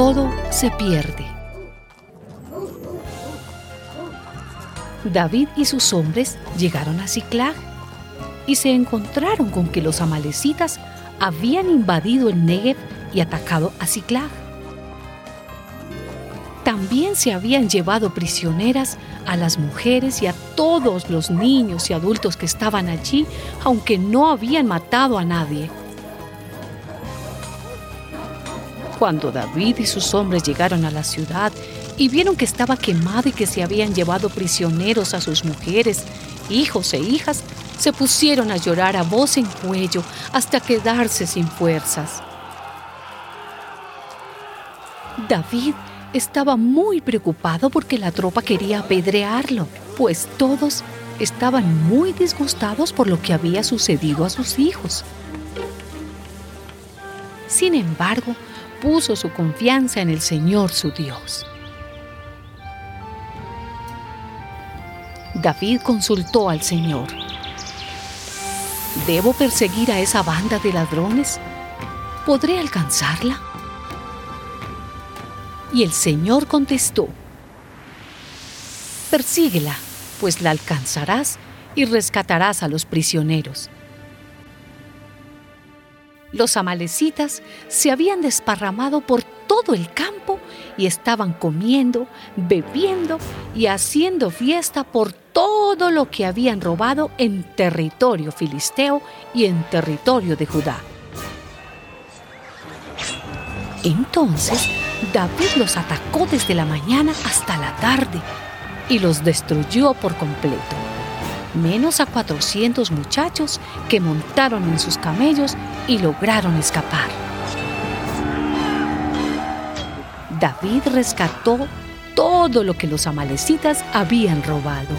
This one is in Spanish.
todo se pierde. David y sus hombres llegaron a Ciclag y se encontraron con que los amalecitas habían invadido el Negev y atacado a Ciclag. También se habían llevado prisioneras a las mujeres y a todos los niños y adultos que estaban allí, aunque no habían matado a nadie. Cuando David y sus hombres llegaron a la ciudad y vieron que estaba quemado y que se habían llevado prisioneros a sus mujeres, hijos e hijas, se pusieron a llorar a voz en cuello hasta quedarse sin fuerzas. David estaba muy preocupado porque la tropa quería apedrearlo, pues todos estaban muy disgustados por lo que había sucedido a sus hijos. Sin embargo, puso su confianza en el Señor su Dios. David consultó al Señor. ¿Debo perseguir a esa banda de ladrones? ¿Podré alcanzarla? Y el Señor contestó, Persíguela, pues la alcanzarás y rescatarás a los prisioneros. Los amalecitas se habían desparramado por todo el campo y estaban comiendo, bebiendo y haciendo fiesta por todo lo que habían robado en territorio filisteo y en territorio de Judá. Entonces David los atacó desde la mañana hasta la tarde y los destruyó por completo, menos a 400 muchachos que montaron en sus camellos y lograron escapar. David rescató todo lo que los amalecitas habían robado.